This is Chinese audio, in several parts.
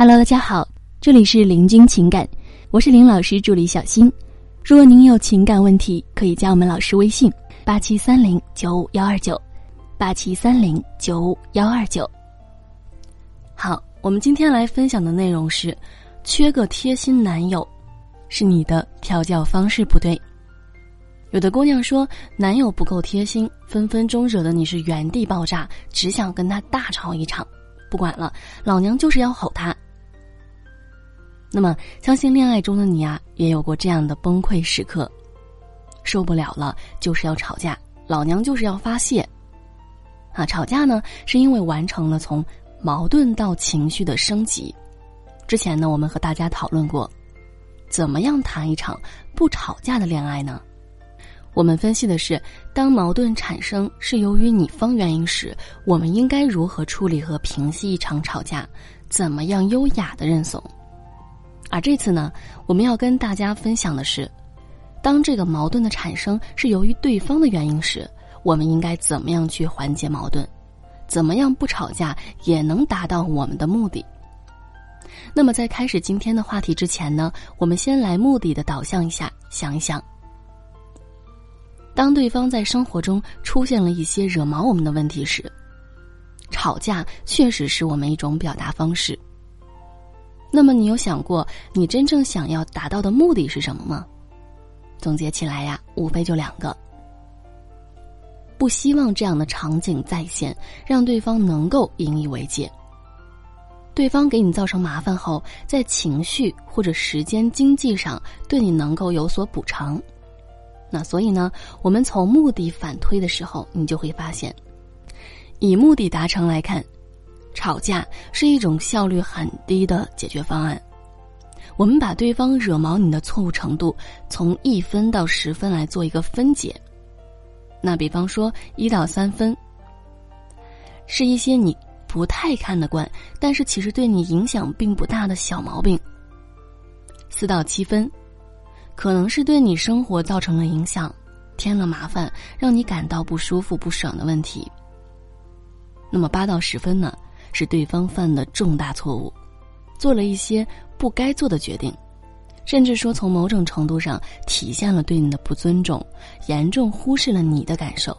Hello，大家好，这里是林君情感，我是林老师助理小新。如果您有情感问题，可以加我们老师微信：八七三零九五幺二九，八七三零九五幺二九。好，我们今天来分享的内容是：缺个贴心男友，是你的调教方式不对。有的姑娘说，男友不够贴心，分分钟惹得你是原地爆炸，只想跟他大吵一场。不管了，老娘就是要吼他。那么，相信恋爱中的你啊，也有过这样的崩溃时刻，受不了了，就是要吵架，老娘就是要发泄。啊，吵架呢，是因为完成了从矛盾到情绪的升级。之前呢，我们和大家讨论过，怎么样谈一场不吵架的恋爱呢？我们分析的是，当矛盾产生是由于你方原因时，我们应该如何处理和平息一场吵架？怎么样优雅的认怂？而这次呢，我们要跟大家分享的是，当这个矛盾的产生是由于对方的原因时，我们应该怎么样去缓解矛盾？怎么样不吵架也能达到我们的目的？那么在开始今天的话题之前呢，我们先来目的的导向一下，想一想，当对方在生活中出现了一些惹毛我们的问题时，吵架确实是我们一种表达方式。那么你有想过，你真正想要达到的目的是什么吗？总结起来呀，无非就两个：不希望这样的场景再现，让对方能够引以为戒。对方给你造成麻烦后，在情绪或者时间、经济上对你能够有所补偿。那所以呢，我们从目的反推的时候，你就会发现，以目的达成来看。吵架是一种效率很低的解决方案。我们把对方惹毛你的错误程度从一分到十分来做一个分解。那比方说一到三分，是一些你不太看得惯，但是其实对你影响并不大的小毛病。四到七分，可能是对你生活造成了影响，添了麻烦，让你感到不舒服、不爽的问题。那么八到十分呢？是对方犯的重大错误，做了一些不该做的决定，甚至说从某种程度上体现了对你的不尊重，严重忽视了你的感受。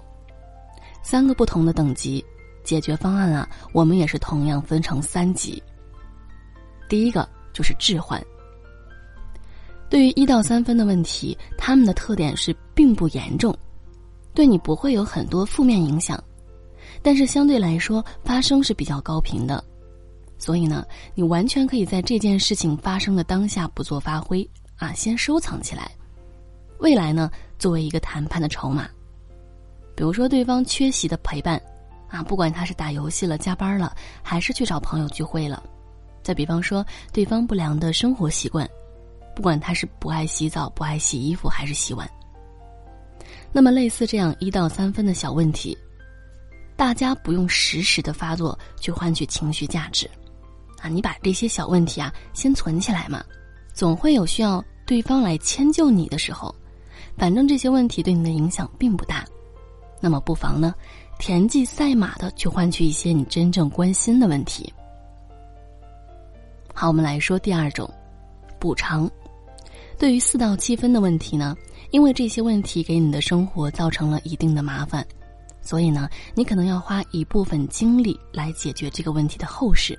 三个不同的等级解决方案啊，我们也是同样分成三级。第一个就是置换。对于一到三分的问题，他们的特点是并不严重，对你不会有很多负面影响。但是相对来说，发生是比较高频的，所以呢，你完全可以在这件事情发生的当下不做发挥啊，先收藏起来，未来呢，作为一个谈判的筹码。比如说，对方缺席的陪伴，啊，不管他是打游戏了、加班了，还是去找朋友聚会了；再比方说，对方不良的生活习惯，不管他是不爱洗澡、不爱洗衣服还是洗碗。那么，类似这样一到三分的小问题。大家不用实时的发作去换取情绪价值，啊，你把这些小问题啊先存起来嘛，总会有需要对方来迁就你的时候。反正这些问题对你的影响并不大，那么不妨呢，田忌赛马的去换取一些你真正关心的问题。好，我们来说第二种，补偿。对于四到七分的问题呢，因为这些问题给你的生活造成了一定的麻烦。所以呢，你可能要花一部分精力来解决这个问题的后事。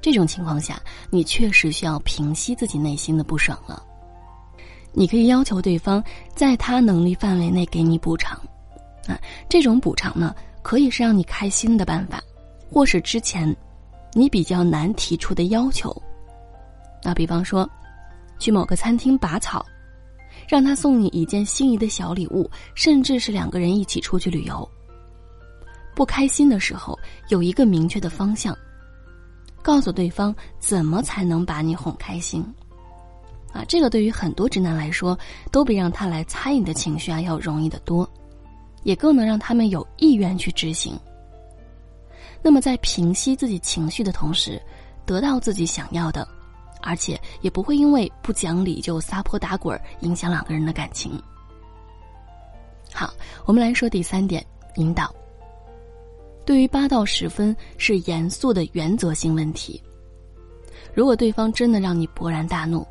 这种情况下，你确实需要平息自己内心的不爽了。你可以要求对方在他能力范围内给你补偿，啊，这种补偿呢，可以是让你开心的办法，或是之前你比较难提出的要求。那比方说，去某个餐厅拔草。让他送你一件心仪的小礼物，甚至是两个人一起出去旅游。不开心的时候，有一个明确的方向，告诉对方怎么才能把你哄开心。啊，这个对于很多直男来说，都比让他来猜你的情绪啊要容易得多，也更能让他们有意愿去执行。那么，在平息自己情绪的同时，得到自己想要的。而且也不会因为不讲理就撒泼打滚，影响两个人的感情。好，我们来说第三点，引导。对于八到十分是严肃的原则性问题，如果对方真的让你勃然大怒，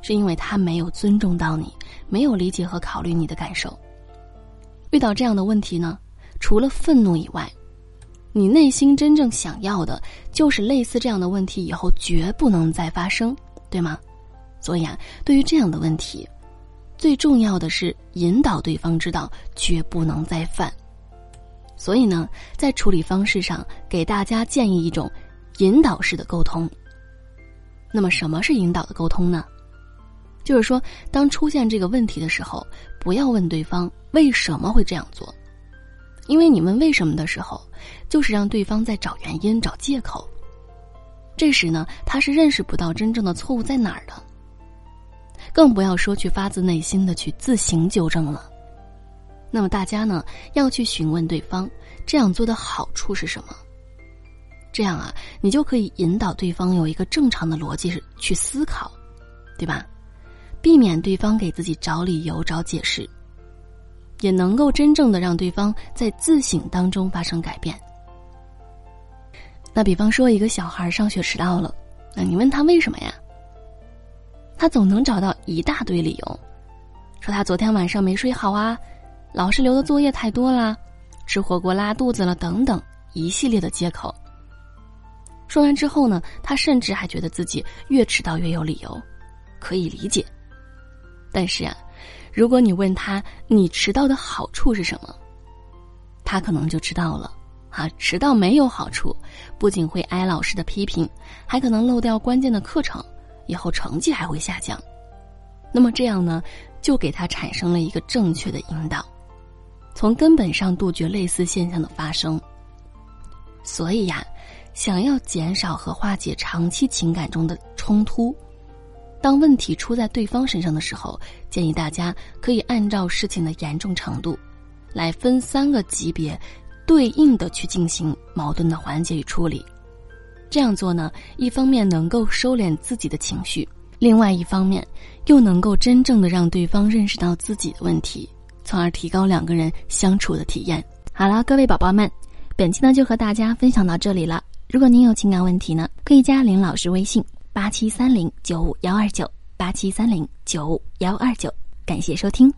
是因为他没有尊重到你，没有理解和考虑你的感受。遇到这样的问题呢，除了愤怒以外，你内心真正想要的就是类似这样的问题以后绝不能再发生，对吗？所以啊，对于这样的问题，最重要的是引导对方知道绝不能再犯。所以呢，在处理方式上，给大家建议一种引导式的沟通。那么，什么是引导的沟通呢？就是说，当出现这个问题的时候，不要问对方为什么会这样做。因为你问为什么的时候，就是让对方在找原因、找借口。这时呢，他是认识不到真正的错误在哪儿的，更不要说去发自内心的去自行纠正了。那么大家呢，要去询问对方这样做的好处是什么。这样啊，你就可以引导对方有一个正常的逻辑去思考，对吧？避免对方给自己找理由、找解释。也能够真正的让对方在自省当中发生改变。那比方说，一个小孩上学迟到了，那你问他为什么呀？他总能找到一大堆理由，说他昨天晚上没睡好啊，老师留的作业太多啦，吃火锅拉肚子了等等一系列的借口。说完之后呢，他甚至还觉得自己越迟到越有理由，可以理解。但是啊。如果你问他你迟到的好处是什么，他可能就知道了。啊，迟到没有好处，不仅会挨老师的批评，还可能漏掉关键的课程，以后成绩还会下降。那么这样呢，就给他产生了一个正确的引导，从根本上杜绝类似现象的发生。所以呀，想要减少和化解长期情感中的冲突。当问题出在对方身上的时候，建议大家可以按照事情的严重程度，来分三个级别，对应的去进行矛盾的缓解与处理。这样做呢，一方面能够收敛自己的情绪，另外一方面又能够真正的让对方认识到自己的问题，从而提高两个人相处的体验。好了，各位宝宝们，本期呢就和大家分享到这里了。如果您有情感问题呢，可以加林老师微信。八七三零九五幺二九，八七三零九五幺二九，感谢收听。